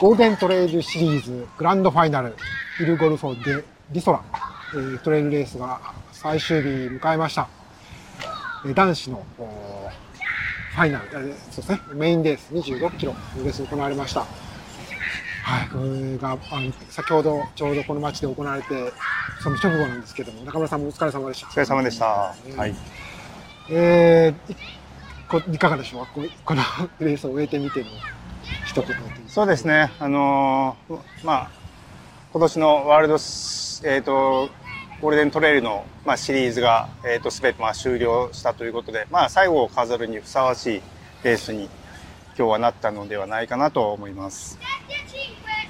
ゴールデントレイルシリーズグランドファイナル、イルゴルフォでリソラ、えートレイルレースが最終日迎えました。えー男子のファイナル、えーそうですね、メインレース26キロのレースが行われました。はい、これが、あの、先ほどちょうどこの街で行われて、その直後なんですけども、中村さんもお疲れ様でした。お疲れ様でした。はい。えー、いこいかがでしょうここの レースを終えてみての一言そうですね。あのーまあ、今年のワールドス、えっ、と、ゴールデントレイルの、まあ、シリーズが、えっ、と、すべて、まあ、終了したということで、まあ、最後を飾るにふさわしいレースに今日はなったのではないかなと思います。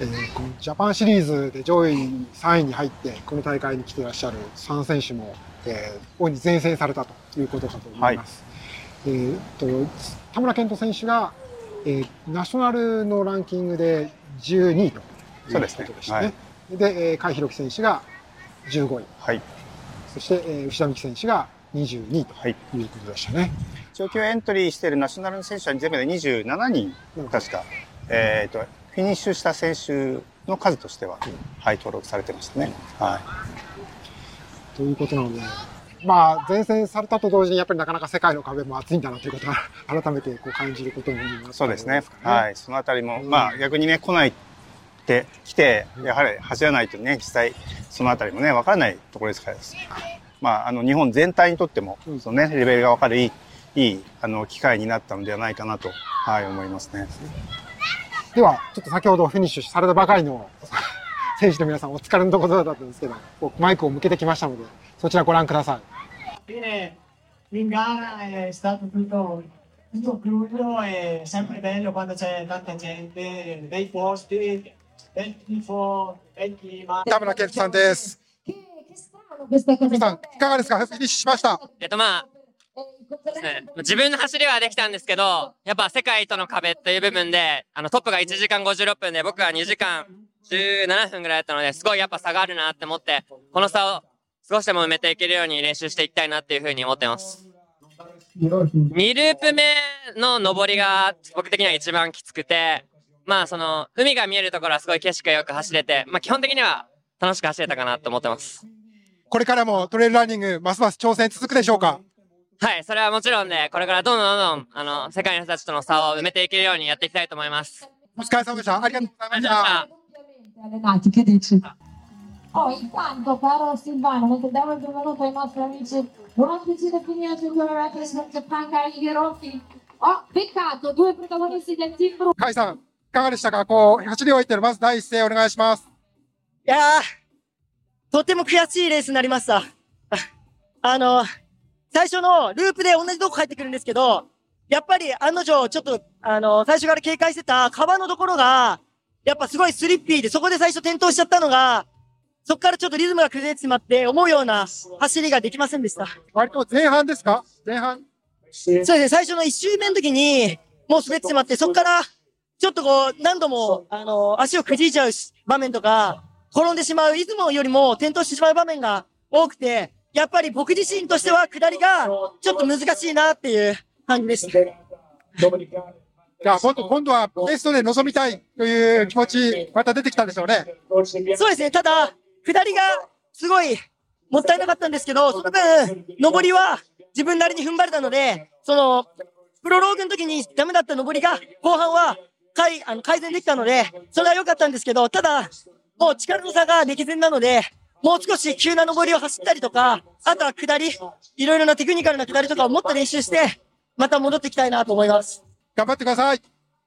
えーこのジャパンシリーズで上位3位に入ってこの大会に来ていらっしゃる3選手も、えー、大いに前線されたということかと思います。えーっと田村健人選手が、えーナショナルのランキングで12位ということでしたね。で、えー、甲斐弘樹選手が15位、はい。そして、えー牛田美希選手が22位とはい。いうことでしたね。長距離エントリーしているナショナルの選手は全部で27人、確か、えっ、と、フィニッシュした選手の数としては、はい、登録されてましたね。はい。ということなので、まあ、前線されたと同時に、やっぱりなかなか世界の壁も厚いんだなということは、改めてこう感じることになったそうですね。はい。そのあたりも、うんまあ逆にね、来ないって、来て、やはり走らないとね、実際、そのあたりもね、わからないところですからです。まあ、あの、日本全体にとっても、うんそのね、レベルがわかるいい、いい、あの、機会になったのではないかなと、はい、思いますね。では、ちょっと先ほどフィニッシュされたばかりの 選手の皆さん、お疲れのところだったんですけど、マイクを向けてきましたので、そちらご覧ください。Fine, in gara è stato tutto, tutto fluido e sempre bello quando c'è tanta gente, bei posti, bel tifo, bel clima. 田村健人さんです。さん、いかがですかフィニッシュしました。えっとまあ、自分の走りはできたんですけど、やっぱ世界との壁という部分で、あのトップが1時間56分で僕は2時間17分ぐらいだったので、すごいやっぱ差があるなって思って、この差を少しでも埋めていけるように練習していきたいなっていうふうに思ってます。2ループ目の上りが僕的には一番きつくて、まあその、海が見えるところはすごい景色がよく走れて、まあ基本的には楽しく走れたかなと思ってます。これからもトレイルランニング、ますます挑戦続くでしょうか？はい、それはもちろんで、これからどんどんどんどん、あの、世界の人たちとの差を埋めていけるようにやっていきたいと思います。お疲れ様でした。ありがとうございましたし。た。Allenati, che dici? Oh, intanto, caro Silvano, mentre diamo il benvenuto ai nostri amici, buon piacere finire il World Records from Japan, cari Hiroki. Oh, peccato, due protagonisti del team 甲斐さん、いかがでしたかこう、走り終えてる、まず第一声お願いします。いやー、とても悔しいレースになりました。あの、最初のループで同じとこ帰ってくるんですけど、やっぱり案の定、ちょっと、あの、最初から警戒してた川のところが、やっぱすごいスリッピーで、そこで最初転倒しちゃったのが、そこからちょっとリズムが崩れてしまって、思うような走りができませんでした。割と前半ですか？前半？そうですね、最初の一周目の時に、もう滑ってしまって、そこから、ちょっとこう、何度も、あの、足をくじいちゃうし場面とか、転んでしまう、いつもよりも転倒してしまう場面が多くて、やっぱり僕自身としては下りが、ちょっと難しいなっていう感じでした。じゃあ、今度、今度はベストで臨みたいという気持ち、また出てきたんでしょうね。そうですね、ただ、下りがすごいもったいなかったんですけど、その分、上りは自分なりに踏ん張れたので、その、プロローグの時にダメだった上りが、後半は改あの改善できたので、それは良かったんですけど、ただ、もう力の差が歴然なので、もう少し急な上りを走ったりとか、あとは下り、いろいろなテクニカルな下りとかをもっと練習して、また戻っていきたいなと思います。頑張ってください。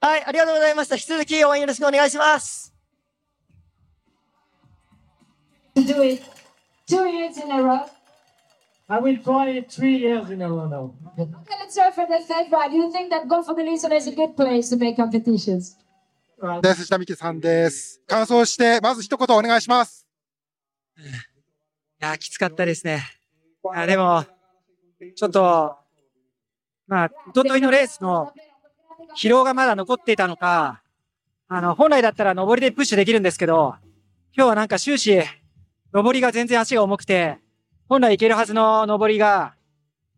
はい、ありがとうございました。引き続き応援よろしくお願いします。To do it two years in a row. I will try it three years in a row now. Okay, let's start from the third one. Do you think that Golf for the Listener is a good place to make competitions? です。下美希さんです。感想して、まず一言お願いします。いや、きつかったですね。いや、でも、ちょっと、まあ、一昨日のレースの疲労がまだ残っていたのか、あの、本来だったら上りでプッシュできるんですけど、今日はなんか終始、上りが全然足が重くて、本来行けるはずの上りが、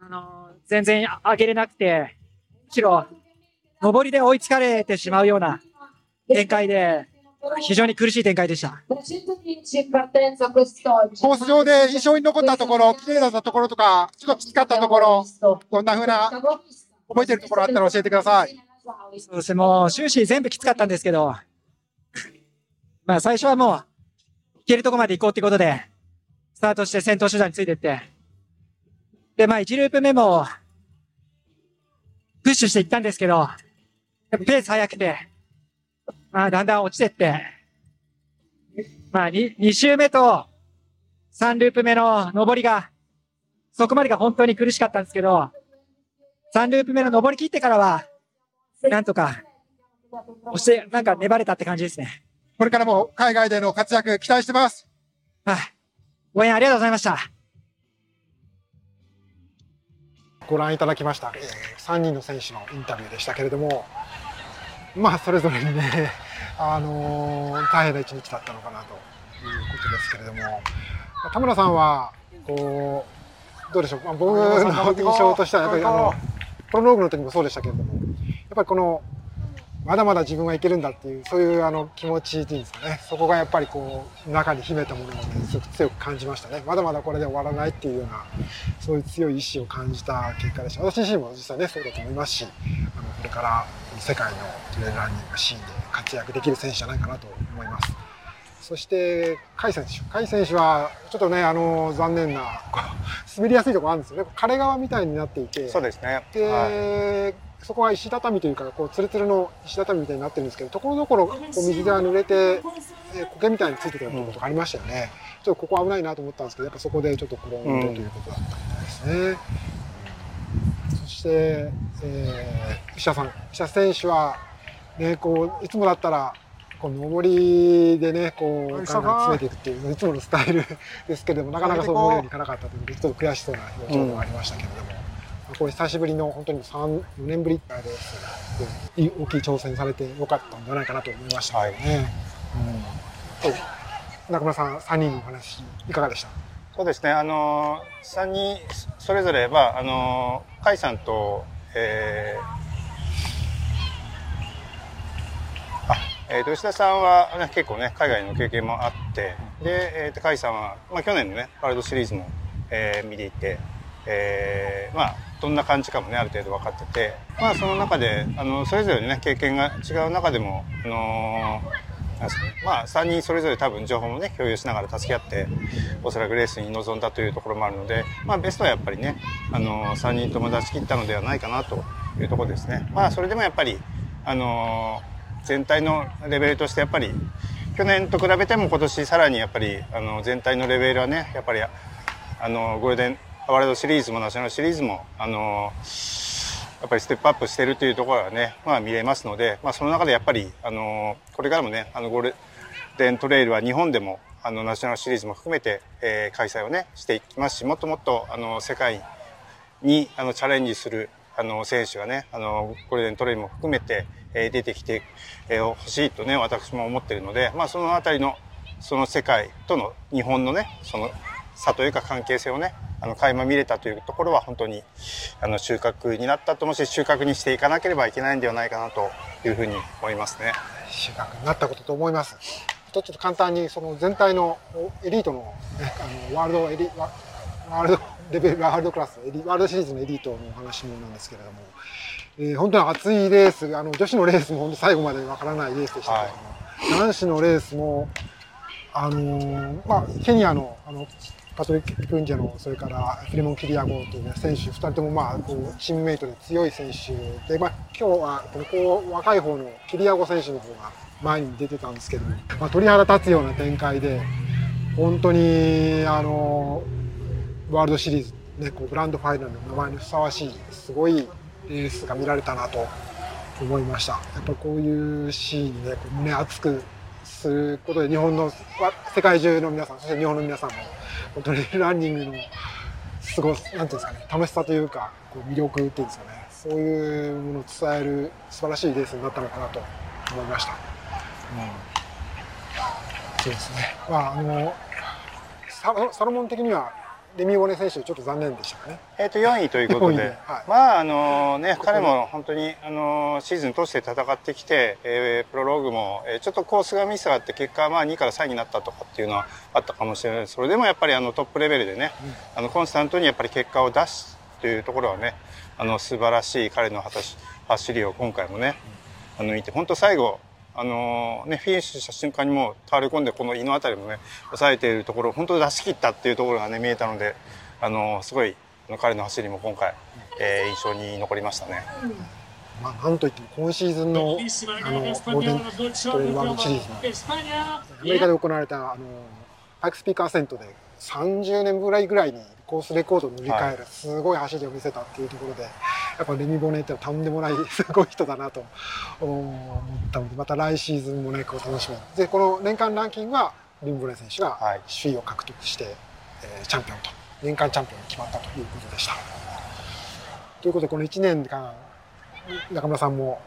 あの、全然上げれなくて、むしろ、上りで追いつかれてしまうような展開で、非常に苦しい展開でした。310 in partenza quest'oggi. コース上で印象に残ったところ、綺麗だったところとか、ちょっときつかったところ、どんな風な覚えてるところあったら教えてください。そうですね、もう終始全部きつかったんですけど、まあ最初はもう、行行けるとこまで行こうってことで、スタートして先頭集団についてって、で、まあ1ループ目も、プッシュしていったんですけど、ペース速くて、まあだんだん落ちてって、まあ 2, 2周目と3ループ目の上りが、そこまでが本当に苦しかったんですけど、3ループ目の上り切ってからは、なんとか、押して、なんか粘れたって感じですね。これからも海外での活躍期待してます。はい。応援ありがとうございました。ご覧いただきました、えー3人の選手のインタビューでしたけれども、まあ、それぞれにね、あのー大変な一日だったのかなということですけれども、まあ田村さんは、こう、どうでしょう、まあ、僕の印象としては、やっぱりあの、プロローグの時もそうでしたけれども、やっぱりこの、まだまだ自分はいけるんだっていう、そういうあの気持ちっていうんですかね、そこがやっぱりこう、中に秘めたものをね、すごく強く感じましたね。まだまだこれで終わらないっていうような、そういう強い意志を感じた結果でした。私自身も実際ね、そうだと思いますし、あの、これから世界のトレイルランニングシーンで活躍できる選手じゃないかなと思います。そして、甲斐選手。甲斐選手は、ちょっとね、あの、残念な、滑りやすいところあるんですよね。枯れ川みたいになっていて、そうですね。で、はいそこは石畳というか、こう、ツルツルの石畳みたいになってるんですけど、ところどころ、こう、水が濡れて、えー苔みたいについてくることがありましたよね。ちょっとここ危ないなと思ったんですけど、やっぱそこでちょっと転んでということだったみたいですね。そして、えー、石田さん。石田選手は、ね、こう、いつもだったら、こう上りでね、こう、ガンガン詰めていくっていう、いつものスタイルですけれども、なかなかそう思うようにいかなかったということで、ちょっと悔しそうな表情がありましたけれども、まあこれ久しぶりの本当に3、4年ぶりでいい大きい挑戦されてよかったんじゃないかなと思いましたけどね。うん中村さん、3人のお話、いかがでした？そうですね。あのー、3人それぞれは、あのー、甲斐さんと、えー、あ、えーと、吉田さんは、ね、結構ね、海外の経験もあって、で、えーと、甲斐さんは、まあ、去年のね、ワールドシリーズも、えー見ていて、えーまあ、どんな感じかもね、ある程度分かってて、まあ、その中で、あの、それぞれね、経験が違う中でも、あのなんですかね、まあ、3人それぞれ多分情報もね、共有しながら助け合って、おそらくレースに臨んだというところもあるので、まあ、ベストはやっぱりね、あの、3人とも出し切ったのではないかなというところですね。まあ、それでもやっぱり、あの全体のレベルとしてやっぱり、去年と比べても今年さらにやっぱり、あの、全体のレベルはね、やっぱり、あの、ゴールデンワールドシリーズもナショナルシリーズも、あの、やっぱりステップアップしてるというところがね、まあ見れますので、まあその中でやっぱり、あの、これからもね、あの、ゴールデントレイルは日本でも、あの、ナショナルシリーズも含めて、えー開催をね、していきますし、もっともっと、あの、世界に、あの、チャレンジする、あの、選手がね、あの、ゴールデントレイルも含めて、えー出てきて、えー欲しいとね、私も思ってるので、まあそのあたりの、その世界との日本のね、その差というか関係性をね、あの、垣間見れたというところは本当に、あの、収穫になったと思うし、収穫にしていかなければいけないんではないかなというふうに思いますね。収穫になったことと思います。ちょっと簡単にその全体のエリートの,、ね、あのワールドエリワワールドレベルワールドクラスエリワールドシリーズのエリートのお話もなんですけれども、えー本当に熱いレースあの女子のレースも本当最後までわからないレースでしたけども、男子のレースもあのーまあケニアのあのパトリック・プンジェのそれからフィレモン・キリアゴという、ね、選手2人とも、まあ、こうチームメイトで強い選手で、まあ、今日はこのこう若い方のキリアゴ選手の方が前に出てたんですけども、まあ、鳥肌立つような展開で本当にあのワールドシリーズ、ね、こうグランドファイナルの名前にふさわしいすごいレースが見られたなと思いました。やっぱこういうシーンで、こう胸熱くすることで日本のわ世界中の皆さんそして日本の皆さんもトレイルランニングのすごなんていうんですかね楽しさというかこう魅力っていうんですかねそういうものを伝える素晴らしいレースになったのかなと思いました。うん、そうですね。まああのサロサロモン的にはレミオネ選手ちょっと残念でしたかね。えっ、と4位ということで、はい。まああのね彼も本当にあのシーズン通して戦ってきて、えープロローグも、えーちょっとコースがミスがあって結果はまあ2から3位になったとかっていうのはあったかもしれない。ですそれでもやっぱりあのトップレベルでね、あのコンスタントにやっぱり結果を出すというところはねあの素晴らしい彼の果たし走りを今回もね、あの見て本当最後あのね、フィニッシュした瞬間にもう倒れ込んでこの胃のあたりもね抑えているところを本当に出し切ったっていうところがね見えたのであのすごい彼の走りも今回、えー印象に残りましたね。まあ、なんといっても今シーズンのあのゴールデントレイルワールドシリーズのアメリカで行われたあのパイクスピーカーセントで30年ぐらいぐらいにコースレコードを塗り替えるすごい走りを見せたっていうところでやっぱレミ・ボネってのはとんでもない すごい人だなと思ったのでまた来シーズンもねこう楽しみでこの年間ランキングはリン・ボネ選手がはい。首位を獲得して、えーチャンピオンと年間チャンピオンに決まったということでした。ということでこの1年間中村さんも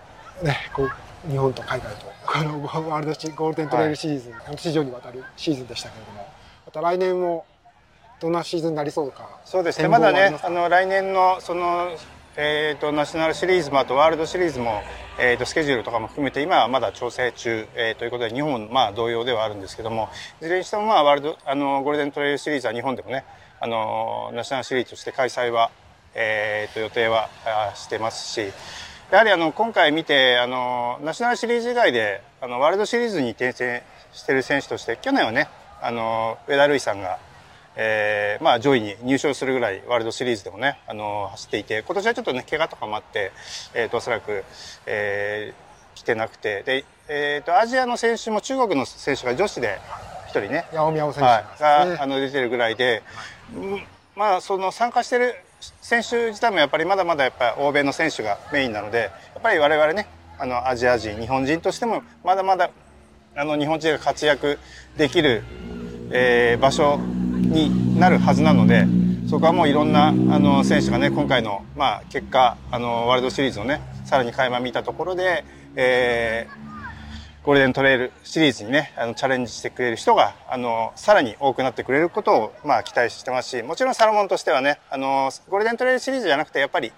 ねこう日本と海外とこのワールドシゴールデントレイルシリーズ、半年以上にわたるシーズンでしたけれどもまた来年もどんなシーズンになりそうか。そうですね。展まだねあの来年のその、えー、とナショナルシリーズもあとワールドシリーズも、えー、とスケジュールとかも含めて今はまだ調整中、えーということで日本もまあ同様ではあるんですけどもいずれにしてもまあワールドあのゴールデントレイルシリーズは日本でもねあのナショナルシリーズとして開催は、えー、と予定はあしてますしやはりあの今回見てあのナショナルシリーズ以外であのワールドシリーズに転戦している選手として去年はねあの上田瑠衣さんがえーまあ上位に入賞するぐらいワールドシリーズでもね、あの走っていて、今年はちょっとね、怪我とかもあって、えっ、と、おそらく、えー来てなくて、で、えっ、と、アジアの選手も中国の選手が女子で一人ね、八尾選手はい、があの、出てるぐらいで、うんまあ、その参加してる選手自体もやっぱりまだまだやっぱり欧米の選手がメインなので、やっぱり我々ね、あの、アジア人、日本人としても、まだまだ、あの、日本人が活躍できる、えー場所になるはずなので、そこはもういろんなあの選手がね、今回の、まあ、結果、あの、ワールドシリーズのね、さらに垣間見たところで、えーゴールデントレイルシリーズにね、あの、チャレンジしてくれる人が、あの、さらに多くなってくれることを、まあ、期待してますし、もちろんサロモンとしてはね、あの、ゴールデントレイルシリーズじゃなくて、やっぱり、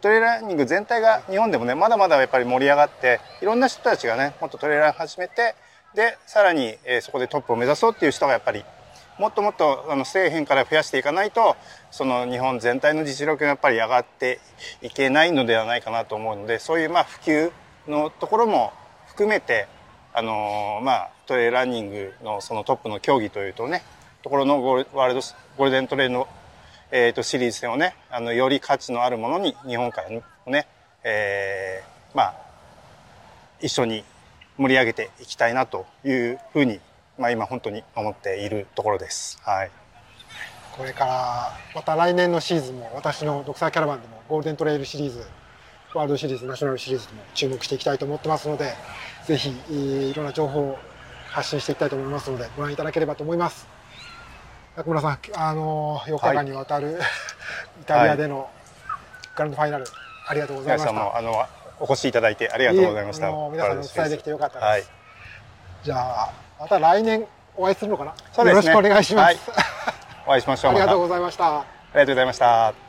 トレーラーニング全体が日本でもね、まだまだやっぱり盛り上がって、いろんな人たちがね、もっとトレーラー始めて、で、さらに、えーそこでトップを目指そうっていう人がやっぱり、もっともっとあの底辺から増やしていかないとその日本全体の実力がやっぱり上がっていけないのではないかなと思うのでそういうまあ普及のところも含めてあのまあトレイルランニングのそのトップの競技というとねところのゴールワールドゴールデントレイルの、えー、とシリーズ戦をねあのより価値のあるものに日本からね、えーまあ一緒に盛り上げていきたいなというふうに、まあ、今本当に思っているところです。はい。これからまた来年のシーズンも私のドクターキャラバンでもゴールデントレイルシリーズワールドシリーズナショナルシリーズでも注目していきたいと思ってますのでぜひえーいろんな情報を発信していきたいと思いますのでご覧いただければと思います中村さんあの4日間にわたる、イタリアでのグランドファイナルありがとうござい皆さんましたもあのお越しいただいてありがとうございました。皆さんにお伝えできてよかったです、はい。じゃあまた来年お会いするのかな？ね。よろしくお願いします、はい。お会いしましょう。ありがとうまございましたた。ありがとうございました。